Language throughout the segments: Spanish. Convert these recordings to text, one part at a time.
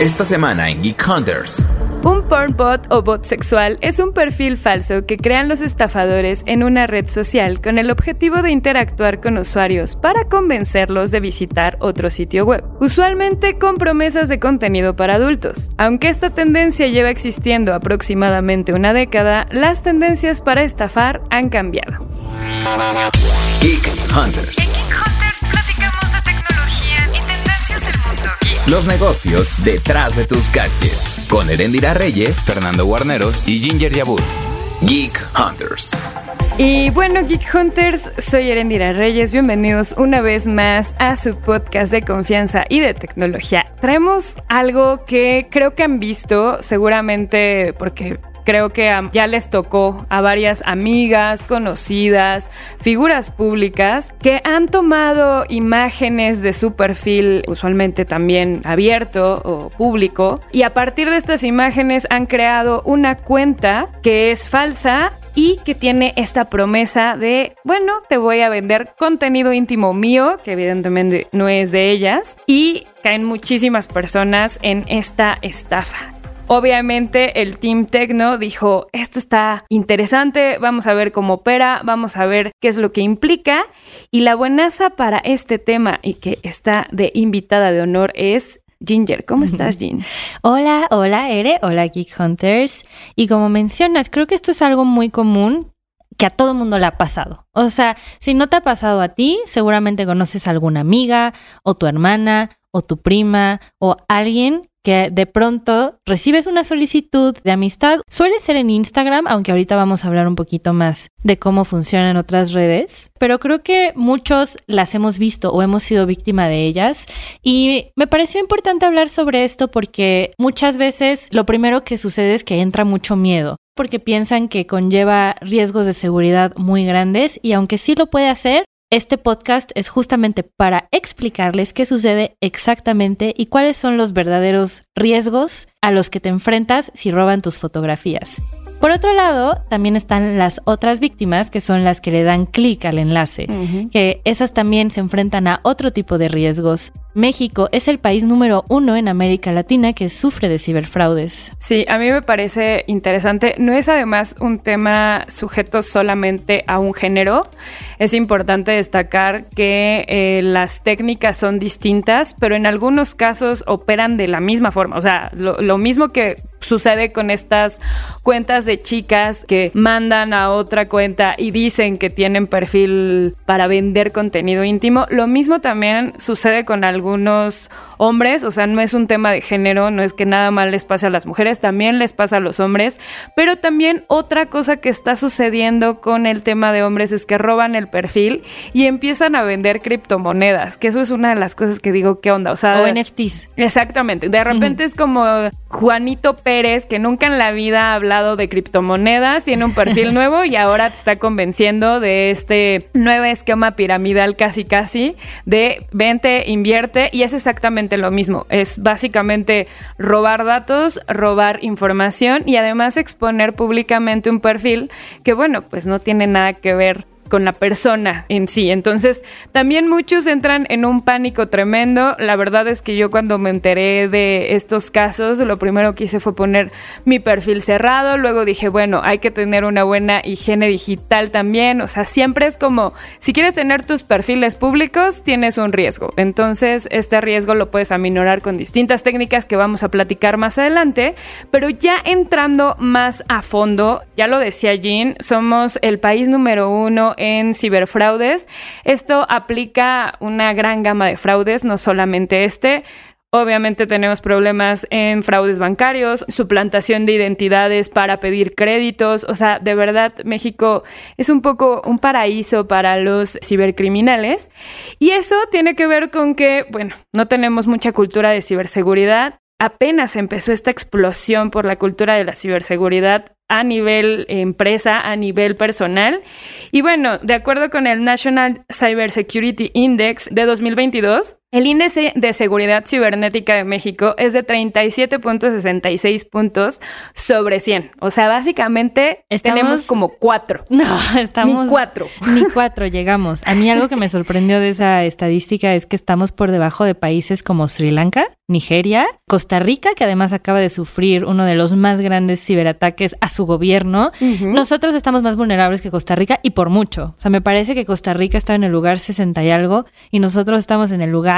Esta semana en Geek Hunters. Un porn bot o bot sexual es un perfil falso que crean los estafadores en una red social con el objetivo de interactuar con usuarios para convencerlos de visitar otro sitio web, usualmente con promesas de contenido para adultos. Aunque esta tendencia lleva existiendo aproximadamente una década, las tendencias para estafar han cambiado. Geek Hunters. Los negocios detrás de tus gadgets. Con Erendira Reyes, Fernando Guarneros y Ginger Yabur. Geek Hunters. Y bueno, Geek Hunters, soy Erendira Reyes. Bienvenidos una vez más a su podcast de confianza y de tecnología. Traemos algo que creo que han visto, seguramente porque creo que um, ya les tocó a varias amigas, conocidas, figuras públicas que han tomado imágenes de su perfil, usualmente también abierto o público, y a partir de estas imágenes han creado una cuenta que es falsa y que tiene esta promesa de, bueno, te voy a vender contenido íntimo mío, que evidentemente no es de ellas, y caen muchísimas personas en esta estafa. Obviamente el Team Tecno dijo, esto está interesante, vamos a ver cómo opera, vamos a ver qué es lo que implica. Y la buenaza para este tema y que está de invitada de honor es Ginger. ¿Cómo estás, Gin? Hola, hola, Ere, hola, Geek Hunters. Y como mencionas, creo que esto es algo muy común que a todo mundo le ha pasado. O sea, si no te ha pasado a ti, seguramente conoces a alguna amiga o tu hermana tu prima o alguien que de pronto recibes una solicitud de amistad. Suele ser en Instagram, aunque ahorita vamos a hablar un poquito más de cómo funcionan otras redes, pero creo que muchos las hemos visto o hemos sido víctima de ellas y me pareció importante hablar sobre esto porque muchas veces lo primero que sucede es que entra mucho miedo porque piensan que conlleva riesgos de seguridad muy grandes y aunque sí lo puede hacer, este podcast es justamente para explicarles qué sucede exactamente y cuáles son los verdaderos riesgos a los que te enfrentas si roban tus fotografías. Por otro lado, también están las otras víctimas, que son las que le dan clic al enlace, que esas también se enfrentan a otro tipo de riesgos. México es el país número uno en América Latina que sufre de ciberfraudes. Sí, a mí me parece interesante. No es además un tema sujeto solamente a un género. Es importante destacar que eh, las técnicas son distintas, pero en algunos casos operan de la misma forma. O sea, lo, mismo que sucede con estas cuentas de chicas que mandan a otra cuenta y dicen que tienen perfil para vender contenido íntimo. Lo mismo también sucede con algunos hombres, o sea, no es un tema de género, no es que nada mal les pase a las mujeres, también les pasa a los hombres, pero también otra cosa que está sucediendo con el tema de hombres es que roban el perfil y empiezan a vender criptomonedas, que eso es una de las cosas que digo, ¿qué onda? O sea, O NFTs. Exactamente. De repente es como Juanito Pérez, que nunca en la vida ha hablado de criptomonedas, tiene un perfil nuevo y ahora te está convenciendo de este nuevo esquema piramidal casi casi de vente, invierte y es exactamente lo mismo. Es básicamente robar datos, robar información y además exponer públicamente un perfil que bueno, pues no tiene nada que ver con la persona en sí. Entonces, también muchos entran en un pánico tremendo. La verdad es que yo cuando me enteré de estos casos, lo primero que hice fue poner mi perfil cerrado. Luego dije, bueno, hay que tener una buena higiene digital también. O sea, siempre es como, si quieres tener tus perfiles públicos, tienes un riesgo. Entonces, este riesgo lo puedes aminorar con distintas técnicas que vamos a platicar más adelante. Pero ya entrando más a fondo, ya lo decía Jean, somos el país número uno en ciberfraudes. Esto aplica una gran gama de fraudes, no solamente este. Obviamente tenemos problemas en fraudes bancarios, suplantación de identidades para pedir créditos. O sea, de verdad, México es un poco un paraíso para los cibercriminales. Y eso tiene que ver con que, bueno, no tenemos mucha cultura de ciberseguridad. Apenas empezó esta explosión por la cultura de la ciberseguridad a nivel empresa, a nivel personal. Y bueno, de acuerdo con el National Cybersecurity Index de 2022, El índice de seguridad cibernética de México es de 37.66 puntos sobre 100. O sea, básicamente Estamos- tenemos como cuatro. No, estamos. Ni cuatro. Ni cuatro llegamos. A mí algo que me sorprendió de esa estadística es que estamos por debajo de países como Sri Lanka, Nigeria, Costa Rica, que además acaba de sufrir uno de los más grandes ciberataques a su gobierno. Nosotros estamos más vulnerables que Costa Rica y por mucho. O sea, me parece que Costa Rica está en el lugar 60 y algo y nosotros estamos en el lugar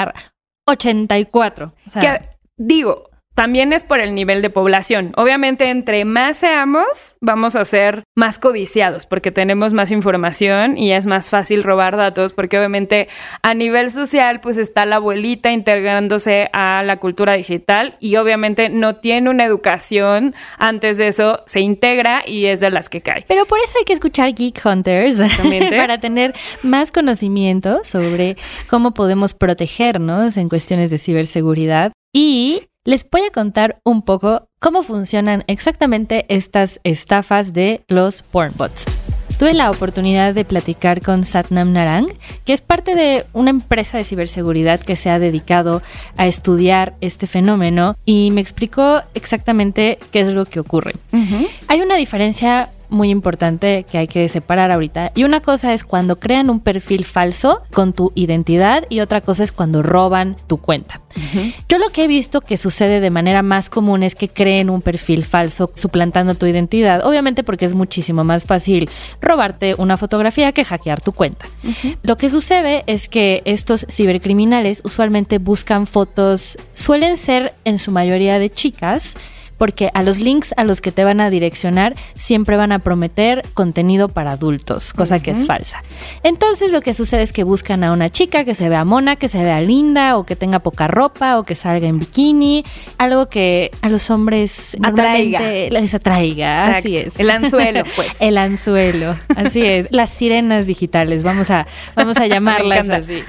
84. O sea, Que, digo, también es por el nivel de población. Obviamente, entre más seamos, vamos a ser más codiciados porque tenemos más información y es más fácil robar datos porque obviamente a nivel social pues está la abuelita integrándose a la cultura digital y obviamente no tiene una educación. Antes de eso se integra y es de las que cae. Pero por eso hay que escuchar Geek Hunters para tener más conocimiento sobre cómo podemos protegernos en cuestiones de ciberseguridad. Y les voy a contar un poco cómo funcionan exactamente estas estafas de los pornbots. Tuve la oportunidad de platicar con Satnam Narang, que es parte de una empresa de ciberseguridad que se ha dedicado a estudiar este fenómeno y me explicó exactamente qué es lo que ocurre. Hay una diferencia muy importante que hay que separar ahorita. Y una cosa es cuando crean un perfil falso con tu identidad y otra cosa es cuando roban tu cuenta. Yo lo que he visto que sucede de manera más común es que creen un perfil falso suplantando tu identidad, obviamente porque es muchísimo más fácil robarte una fotografía que hackear tu cuenta. Lo que sucede es que estos cibercriminales usualmente buscan fotos, suelen ser en su mayoría de chicas, porque a los links a los que te van a direccionar siempre van a prometer contenido para adultos, cosa que es falsa. Entonces lo que sucede es que buscan a una chica que se vea mona, que se vea linda o que tenga poca ropa o que salga en bikini, algo que a los hombres Atraiga. les atraiga, así es. El anzuelo, pues. El anzuelo, así es. Las sirenas digitales, vamos a, vamos a llamarlas así.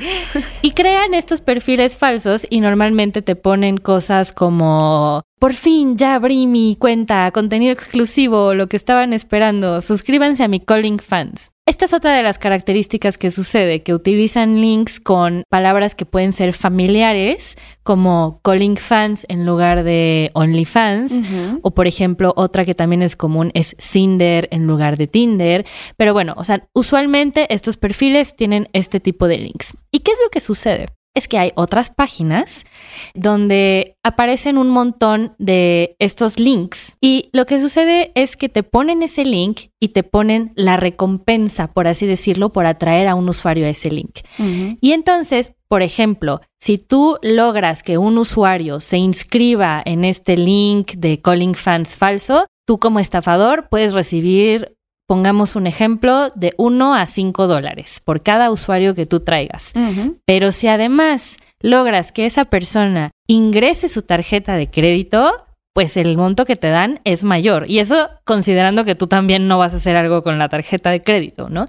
Y crean estos perfiles falsos y normalmente te ponen cosas como por fin ya abrí mi cuenta, contenido exclusivo, lo que estaban esperando, suscríbanse a mi Calling Fans. Esta es otra de las características que sucede, que utilizan links con palabras que pueden ser familiares, como Calling Fans en lugar de OnlyFans, o por ejemplo, otra que también es común es Cinder en lugar de Tinder. Pero bueno, o sea, usualmente estos perfiles tienen este tipo de links. ¿Y qué es lo que sucede? Es que hay otras páginas donde aparecen un montón de estos links y lo que sucede es que te ponen ese link y te ponen la recompensa, por así decirlo, por atraer a un usuario a ese link. Y entonces, por ejemplo, si tú logras que un usuario se inscriba en este link de Calling Fans falso, tú como estafador puedes recibir, pongamos un ejemplo, de 1 a 5 dólares por cada usuario que tú traigas. Pero si además logras que esa persona ingrese su tarjeta de crédito, pues el monto que te dan es mayor. Y eso considerando que tú también no vas a hacer algo con la tarjeta de crédito, ¿no?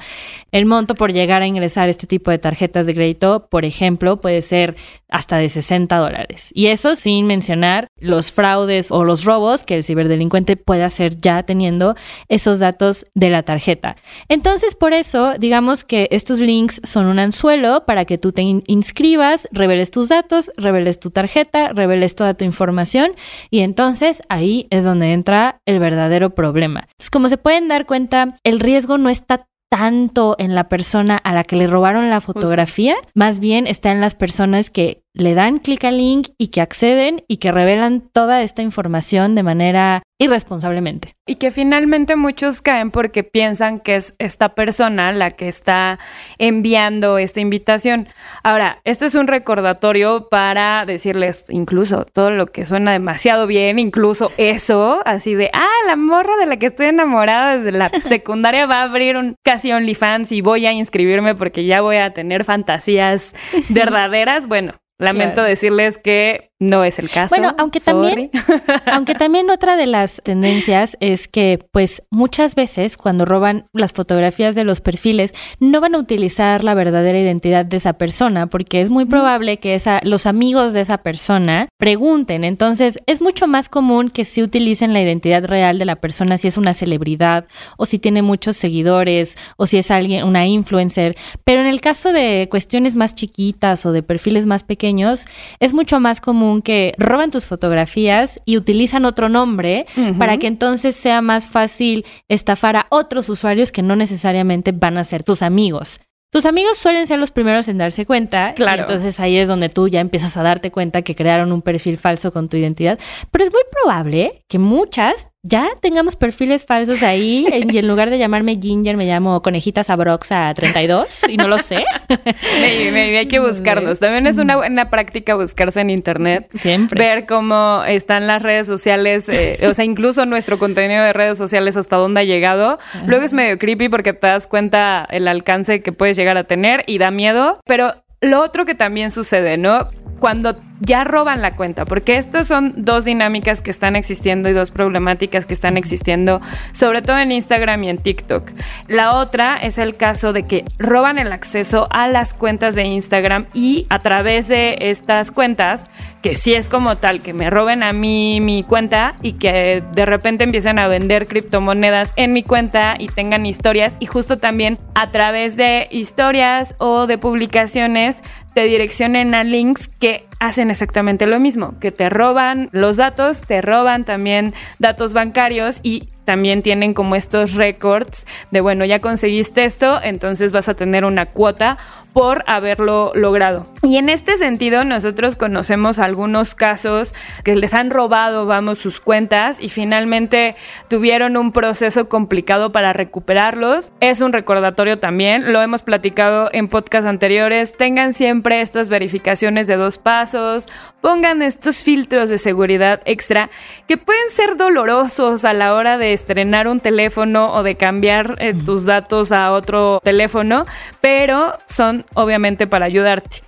El monto por llegar a ingresar este tipo de tarjetas de crédito, por ejemplo, puede ser hasta de 60 dólares. Y eso sin mencionar los fraudes o los robos que el ciberdelincuente puede hacer ya teniendo esos datos de la tarjeta. Entonces, por eso, digamos que estos links son un anzuelo para que tú te in- inscribas, reveles tus datos, reveles tu tarjeta, reveles toda tu información y entonces ahí es donde entra el verdadero problema. Como se pueden dar cuenta, el riesgo no está tanto en la persona a la que le robaron la fotografía, más bien está en las personas que le dan clic al link y que acceden y que revelan toda esta información de manera irresponsablemente. Y que finalmente muchos caen porque piensan que es esta persona la que está enviando esta invitación. Ahora, este es un recordatorio para decirles incluso todo lo que suena demasiado bien, incluso eso, así de, ah, la morra de la que estoy enamorada desde la secundaria va a abrir un casi OnlyFans y voy a inscribirme porque ya voy a tener fantasías verdaderas. Bueno, lamento Claro. decirles que no es el caso. Bueno, aunque también, aunque también otra de las tendencias es que, pues, muchas veces cuando roban las fotografías de los perfiles, no van a utilizar la verdadera identidad de esa persona, porque es muy probable que esa, los amigos de esa persona pregunten. Entonces, es mucho más común que si utilicen la identidad real de la persona, si es una celebridad, o si tiene muchos seguidores, o si es alguien, una influencer. Pero en el caso de cuestiones más chiquitas o de perfiles más pequeños, es mucho más común que roban tus fotografías y utilizan otro nombre para que entonces sea más fácil estafar a otros usuarios que no necesariamente van a ser tus amigos. Tus amigos suelen ser los primeros en darse cuenta. Claro. Y entonces ahí es donde tú ya empiezas a darte cuenta que crearon un perfil falso con tu identidad. Pero es muy probable que muchas ya tengamos perfiles falsos ahí y en lugar de llamarme Ginger me llamo Conejita Sabroxa 32 y no lo sé. Maybe, maybe, hay que buscarlos. También es una buena práctica buscarse en internet. Siempre. Ver cómo están las redes sociales, eh, o sea, incluso nuestro contenido de redes sociales hasta dónde ha llegado. Luego es medio creepy porque te das cuenta el alcance que puedes llegar a tener y da miedo, pero lo otro que también sucede, ¿no? Cuando ya roban la cuenta, porque estas son dos dinámicas que están existiendo y dos problemáticas que están existiendo, sobre todo en Instagram y en TikTok. La otra es el caso de que roban el acceso a las cuentas de Instagram y a través de estas cuentas, que sí es como tal, que me roben a mí mi cuenta y que de repente empiecen a vender criptomonedas en mi cuenta y tengan historias y justo también a través de historias o de publicaciones te direccionen a links que hacen exactamente lo mismo, que te roban los datos, te roban también datos bancarios y también tienen como estos récords de, bueno, ya conseguiste esto, entonces vas a tener una cuota por haberlo logrado. Y en este sentido, nosotros conocemos algunos casos que les han robado, vamos, sus cuentas y finalmente tuvieron un proceso complicado para recuperarlos. Es un recordatorio también, lo hemos platicado en podcasts anteriores, tengan siempre estas verificaciones de dos pasos, pongan estos filtros de seguridad extra que pueden ser dolorosos a la hora de estrenar un teléfono o de cambiar eh, tus datos a otro teléfono, pero son obviamente para ayudarte.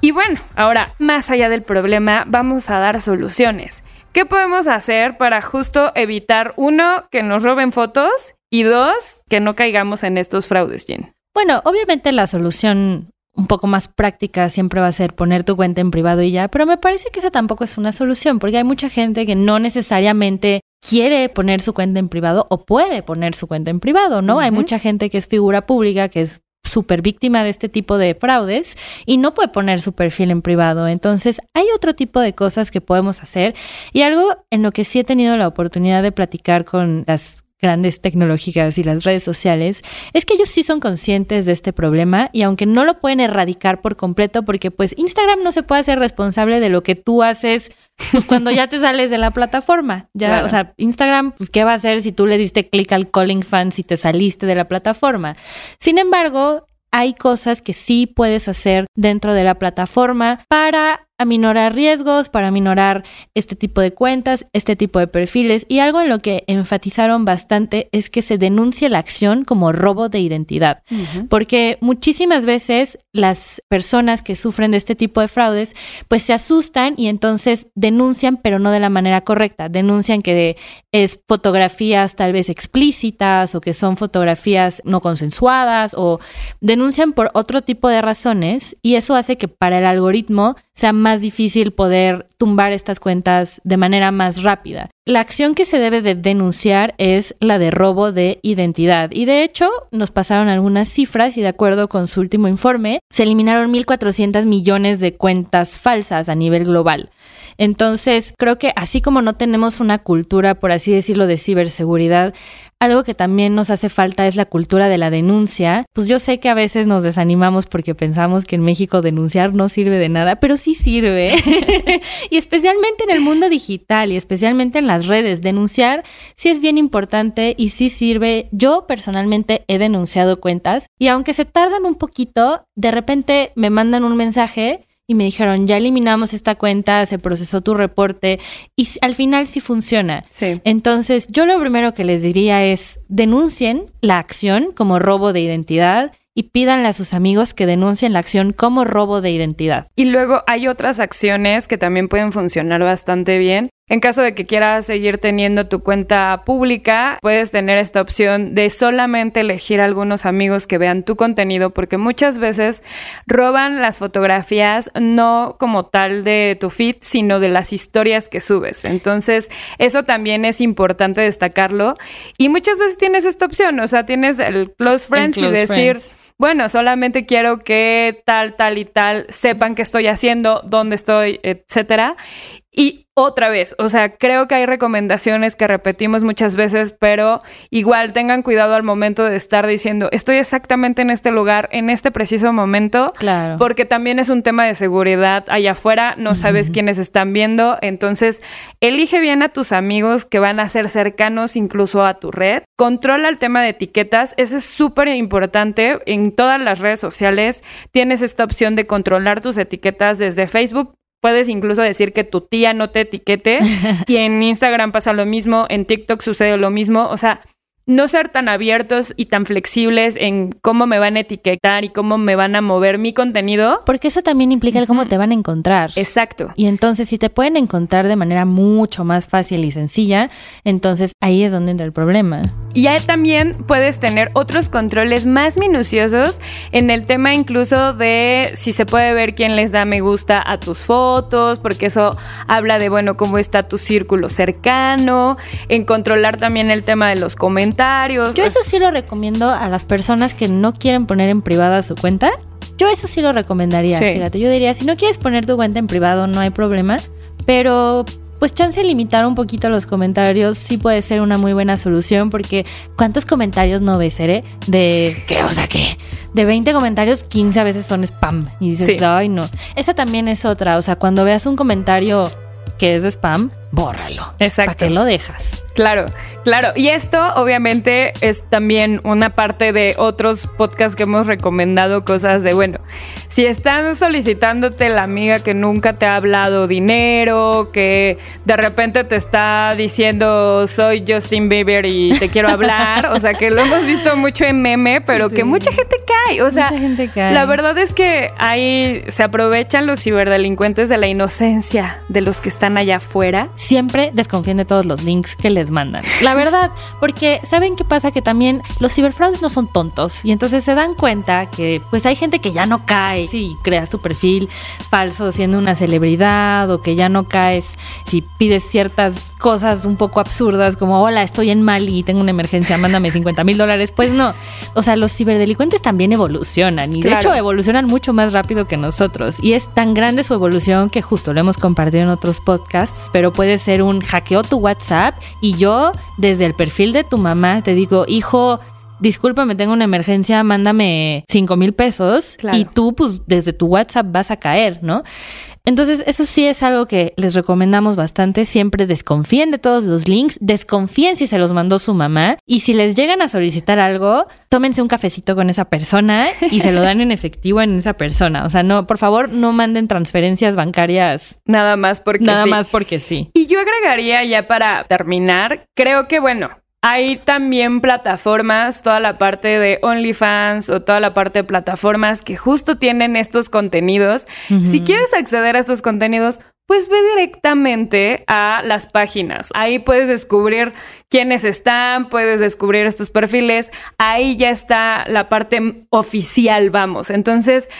Y bueno, ahora, más allá del problema, vamos a dar soluciones. ¿Qué podemos hacer para justo evitar, uno, que nos roben fotos y dos, que no caigamos en estos fraudes, Jen? Bueno, obviamente la solución un poco más práctica siempre va a ser poner tu cuenta en privado y ya, pero me parece que esa tampoco es una solución, porque hay mucha gente que no necesariamente quiere poner su cuenta en privado o puede poner su cuenta en privado, ¿no? Hay mucha gente que es figura pública, que es súper víctima de este tipo de fraudes y no puede poner su perfil en privado. Entonces, hay otro tipo de cosas que podemos hacer y algo en lo que sí he tenido la oportunidad de platicar con las grandes tecnológicas y las redes sociales, es que ellos sí son conscientes de este problema y aunque no lo pueden erradicar por completo, porque pues Instagram no se puede hacer responsable de lo que tú haces pues, cuando ya te sales de la plataforma. Ya, Claro. o sea, Instagram, pues, ¿qué va a hacer si tú le diste clic al calling fan si te saliste de la plataforma? Sin embargo, hay cosas que sí puedes hacer dentro de la plataforma para aminorar riesgos, para aminorar este tipo de cuentas, este tipo de perfiles. Y algo en lo que enfatizaron bastante es que se denuncie la acción como robo de identidad. Porque muchísimas veces las personas que sufren de este tipo de fraudes, pues se asustan y entonces denuncian, pero no de la manera correcta. Denuncian que es fotografías tal vez explícitas o que son fotografías no consensuadas o denuncian por otro tipo de razones y eso hace que para el algoritmo sea más difícil poder tumbar estas cuentas de manera más rápida. La acción que se debe de denunciar es la de robo de identidad y de hecho nos pasaron algunas cifras y de acuerdo con su último informe se eliminaron 1.400 millones de cuentas falsas a nivel global. Entonces, creo que así como no tenemos una cultura, por así decirlo, de ciberseguridad, algo que también nos hace falta es la cultura de la denuncia. Pues yo sé que a veces nos desanimamos porque pensamos que en México denunciar no sirve de nada, pero sí sirve. y especialmente en el mundo digital y especialmente en las redes, denunciar sí es bien importante y sí sirve. Yo personalmente he denunciado cuentas y aunque se tardan un poquito, de repente me mandan un mensaje y me dijeron, ya eliminamos esta cuenta, se procesó tu reporte y al final sí funciona. Sí. Entonces, yo lo primero que les diría es denuncien la acción como robo de identidad y pídanle a sus amigos que denuncien la acción como robo de identidad. Y luego hay otras acciones que también pueden funcionar bastante bien. En caso de que quieras seguir teniendo tu cuenta pública, puedes tener esta opción de solamente elegir algunos amigos que vean tu contenido, porque muchas veces roban las fotografías no como tal de tu feed, sino de las historias que subes. Entonces, eso también es importante destacarlo. Y muchas veces tienes esta opción, o sea, tienes el close friends y close decir... friends. Bueno, solamente quiero que tal, tal y tal sepan qué estoy haciendo, dónde estoy, etcétera. Y otra vez, o sea, creo que hay recomendaciones que repetimos muchas veces, pero igual tengan cuidado al momento de estar diciendo, estoy exactamente en este lugar, en este preciso momento, Claro. porque también es un tema de seguridad allá afuera, no sabes quiénes están viendo, entonces elige bien a tus amigos que van a ser cercanos incluso a tu red, controla el tema de etiquetas, eso es súper importante, en todas las redes sociales tienes esta opción de controlar tus etiquetas desde Facebook. Puedes incluso decir que tu tía no te etiquete y en Instagram pasa lo mismo, en TikTok sucede lo mismo, o sea, no ser tan abiertos y tan flexibles en cómo me van a etiquetar y cómo me van a mover mi contenido. Porque eso también implica el cómo te van a encontrar. Exacto. Y entonces, si te pueden encontrar de manera mucho más fácil y sencilla, entonces ahí es donde entra el problema. Y ahí también puedes tener otros controles más minuciosos en el tema incluso de si se puede ver quién les da me gusta a tus fotos, porque eso habla de, bueno, cómo está tu círculo cercano, en controlar también el tema de los comentarios. Yo eso sí lo recomiendo a las personas que no quieren poner en privada su cuenta. Yo eso sí lo recomendaría, Sí. fíjate. Yo diría, si no quieres poner tu cuenta en privado, no hay problema. Pero pues chance de limitar un poquito los comentarios sí puede ser una muy buena solución porque ¿cuántos comentarios no ves, Ere? De, ¿qué? O sea, ¿qué? De 20 comentarios, 15 a veces son spam. Y dices, Sí. ay, no. Esa también es otra. O sea, cuando veas un comentario que es de spam, bórralo. Exacto. ¿Para qué lo dejas? Claro, claro. Y esto obviamente es también una parte de otros podcasts que hemos recomendado, cosas de, bueno, si están solicitándote la amiga que nunca te ha hablado dinero, que de repente te está diciendo soy Justin Bieber y te quiero hablar, o sea, que lo hemos visto mucho en meme, pero Sí. que mucha gente cae, o sea, Mucha gente cae. la verdad es que ahí se aprovechan los ciberdelincuentes de la inocencia de los que están allá afuera. Siempre desconfíen de todos los links que les mandan. La verdad, porque ¿saben qué pasa? Que también los ciberfraudes no son tontos y entonces se dan cuenta que pues hay gente que ya no cae si creas tu perfil falso siendo una celebridad o que ya no caes si pides ciertas cosas un poco absurdas como hola, estoy en Mali y tengo una emergencia, mándame 50 mil dólares. Pues no. O sea, los ciberdelincuentes también evolucionan y de hecho evolucionan mucho más rápido que nosotros. Y es tan grande su evolución que justo lo hemos compartido en otros podcasts, pero puede ser un hackeo tu WhatsApp y yo desde el perfil de tu mamá te digo, hijo, discúlpame, tengo una emergencia, mándame 5 mil pesos Claro. y tú pues desde tu WhatsApp vas a caer, ¿no? Entonces, eso sí es algo que les recomendamos bastante. Siempre desconfíen de todos los links, desconfíen si se los mandó su mamá y si les llegan a solicitar algo, tómense un cafecito con esa persona y se lo dan en efectivo en esa persona. O sea, no, por favor, no manden transferencias bancarias Nada más porque nada sí. más porque sí. Y yo agregaría ya para terminar, creo que bueno, hay también plataformas, toda la parte de OnlyFans o toda la parte de plataformas que justo tienen estos contenidos. Si quieres acceder a estos contenidos, pues ve directamente a las páginas. Ahí puedes descubrir quiénes están, puedes descubrir estos perfiles. Ahí ya está la parte oficial, vamos. Entonces,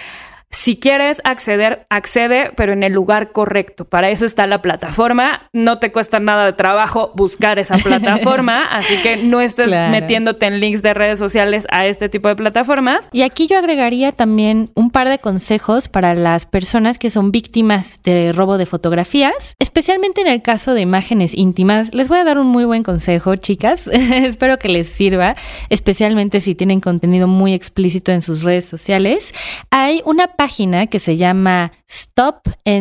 si quieres acceder, accede, pero en el lugar correcto. Para eso está la plataforma. No te cuesta nada de trabajo buscar esa plataforma, así que no estés Claro. metiéndote en links de redes sociales a este tipo de plataformas. Y aquí yo agregaría también un par de consejos para las personas que son víctimas de robo de fotografías, especialmente en el caso de imágenes íntimas. Les voy a dar un muy buen consejo, chicas. Espero que les sirva, especialmente si tienen contenido muy explícito en sus redes sociales. Hay una página que se llama stopncii.org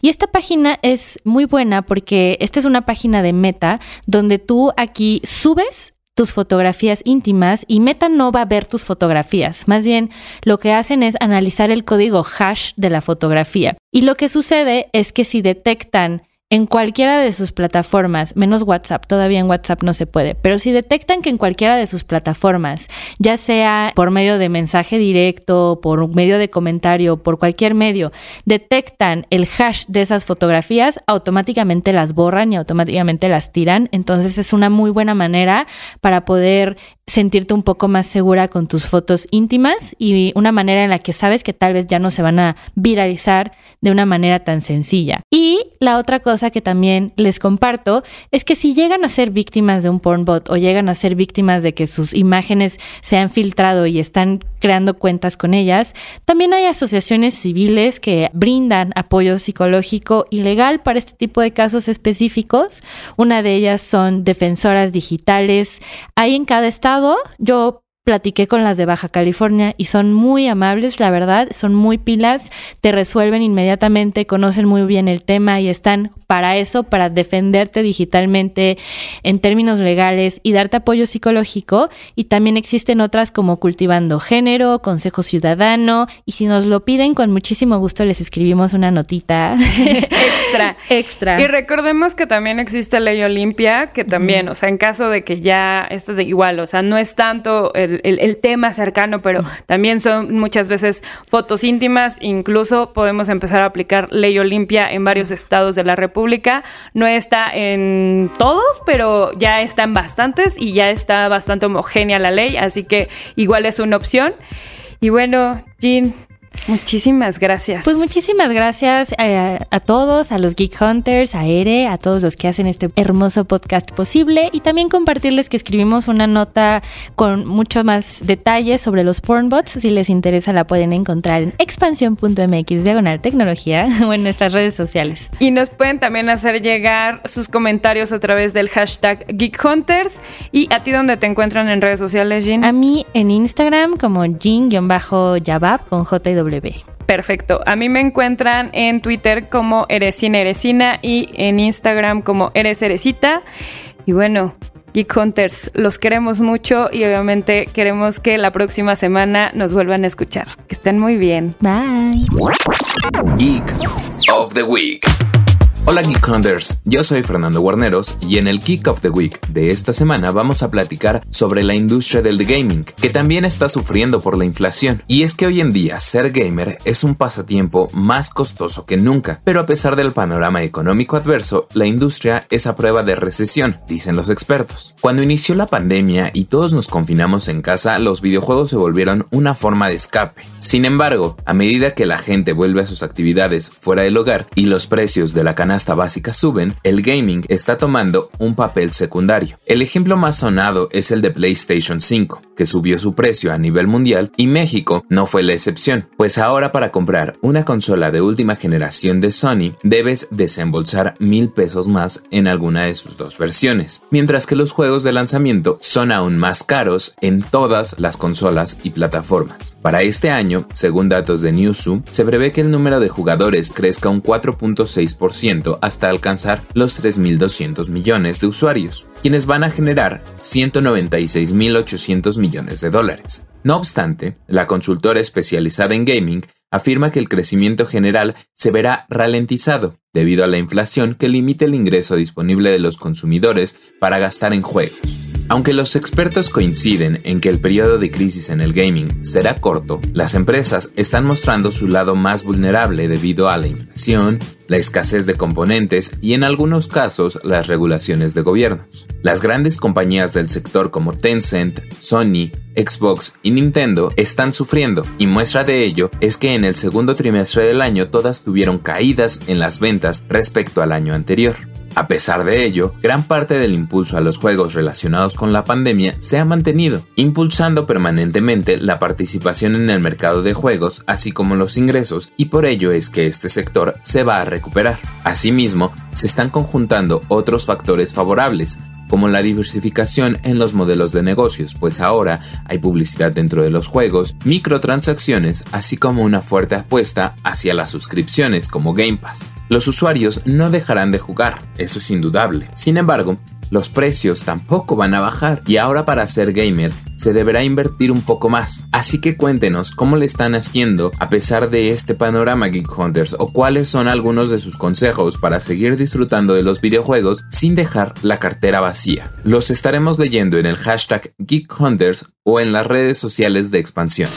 y esta página es muy buena porque esta es una página de Meta donde tú aquí subes tus fotografías íntimas y Meta no va a ver tus fotografías. Más bien, lo que hacen es analizar el código hash de la fotografía. Y lo que sucede es que si detectan en cualquiera de sus plataformas, menos WhatsApp, todavía en WhatsApp no se puede, pero si detectan que en cualquiera de sus plataformas, ya sea por medio de mensaje directo, por medio de comentario, por cualquier medio, detectan el hash de esas fotografías, automáticamente las borran y automáticamente las tiran. Entonces es una muy buena manera para poder sentirte un poco más segura con tus fotos íntimas y una manera en la que sabes que tal vez ya no se van a viralizar de una manera tan sencilla. Y la otra cosa que también les comparto es que si llegan a ser víctimas de un pornbot o llegan a ser víctimas de que sus imágenes se han filtrado y están creando cuentas con ellas, también hay asociaciones civiles que brindan apoyo psicológico y legal para este tipo de casos específicos. Una de ellas son defensoras digitales. Hay en cada estado yo platiqué con las de Baja California y son muy amables, la verdad, son muy pilas, te resuelven inmediatamente, conocen muy bien el tema y están para eso, para defenderte digitalmente en términos legales y darte apoyo psicológico. Y también existen otras como Cultivando Género, Consejo Ciudadano. Y si nos lo piden, con muchísimo gusto les escribimos una notita extra. extra. Y recordemos que también existe Ley Olimpia, que también, o sea, en caso de que ya esto de igual, o sea, no es tanto el, el tema cercano, pero también son muchas veces fotos íntimas, incluso podemos empezar a aplicar Ley Olimpia en varios estados de la República. No está en todos, pero ya está en bastantes y ya está bastante homogénea la ley, así que igual es una opción. Y bueno, Jean, Muchísimas gracias. Pues muchísimas gracias a, a, todos, a los Geek Hunters, a Ere, a todos los que hacen este hermoso podcast posible y también compartirles que escribimos una nota con mucho más detalles sobre los pornbots. Si les interesa la pueden encontrar en expansión.mx diagonal tecnología o en nuestras redes sociales. Y nos pueden también hacer llegar sus comentarios a través del hashtag Geek Hunters y a ti donde te encuentran en redes sociales, Jean. A mí en Instagram como Jean-Yabab con J Perfecto. A mí me encuentran en Twitter como Eresina Eresina y en Instagram como Eres Eresita. Y bueno, Geek Hunters, los queremos mucho y obviamente queremos que la próxima semana nos vuelvan a escuchar. Que estén muy bien. Bye. Geek of the Week. Hola Geek Hunters, yo soy Fernando Guarneros y en el Kick of the Week de esta semana vamos a platicar sobre la industria del gaming, que también está sufriendo por la inflación. Y es que hoy en día ser gamer es un pasatiempo más costoso que nunca, pero a pesar del panorama económico adverso, la industria es a prueba de recesión, dicen los expertos. Cuando inició la pandemia y todos nos confinamos en casa, los videojuegos se volvieron una forma de escape. Sin embargo, a medida que la gente vuelve a sus actividades fuera del hogar y los precios de la canasta básica suben, el gaming está tomando un papel secundario. El ejemplo más sonado es el de PlayStation 5, que subió su precio a nivel mundial y México no fue la excepción, pues ahora para comprar una consola de última generación de Sony debes desembolsar mil pesos más en alguna de sus dos versiones, mientras que los juegos de lanzamiento son aún más caros en todas las consolas y plataformas. Para este año, según datos de Newzoo, se prevé que el número de jugadores crezca un 4.6% hasta alcanzar los 3.200 millones de usuarios, quienes van a generar 196.800 millones de dólares. No obstante, la consultora especializada en gaming afirma que el crecimiento general se verá ralentizado debido a la inflación que limita el ingreso disponible de los consumidores para gastar en juegos. Aunque los expertos coinciden en que el periodo de crisis en el gaming será corto, las empresas están mostrando su lado más vulnerable debido a la inflación, la escasez de componentes y en algunos casos las regulaciones de gobiernos. Las grandes compañías del sector como Tencent, Sony, Xbox y Nintendo están sufriendo y muestra de ello es que en el segundo trimestre del año todas tuvieron caídas en las ventas respecto al año anterior. A pesar de ello, gran parte del impulso a los juegos relacionados con la pandemia se ha mantenido, impulsando permanentemente la participación en el mercado de juegos, así como los ingresos, y por ello es que este sector se va a recuperar. Asimismo, se están conjuntando otros factores favorables, como la diversificación en los modelos de negocios, pues ahora hay publicidad dentro de los juegos, microtransacciones, así como una fuerte apuesta hacia las suscripciones como Game Pass. Los usuarios no dejarán de jugar, eso es indudable. Sin embargo, los precios tampoco van a bajar y ahora para ser gamer se deberá invertir un poco más. Así que cuéntenos cómo le están haciendo a pesar de este panorama Geek Hunters o cuáles son algunos de sus consejos para seguir disfrutando de los videojuegos sin dejar la cartera vacía. Los estaremos leyendo en el hashtag Geek Hunters o en las redes sociales de expansión.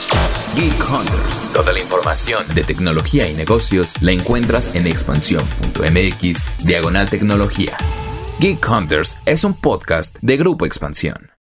Geek Hunters. Toda la información de tecnología y negocios la encuentras en expansión.mx diagonal tecnología. Geek Hunters es un podcast de Grupo Expansión.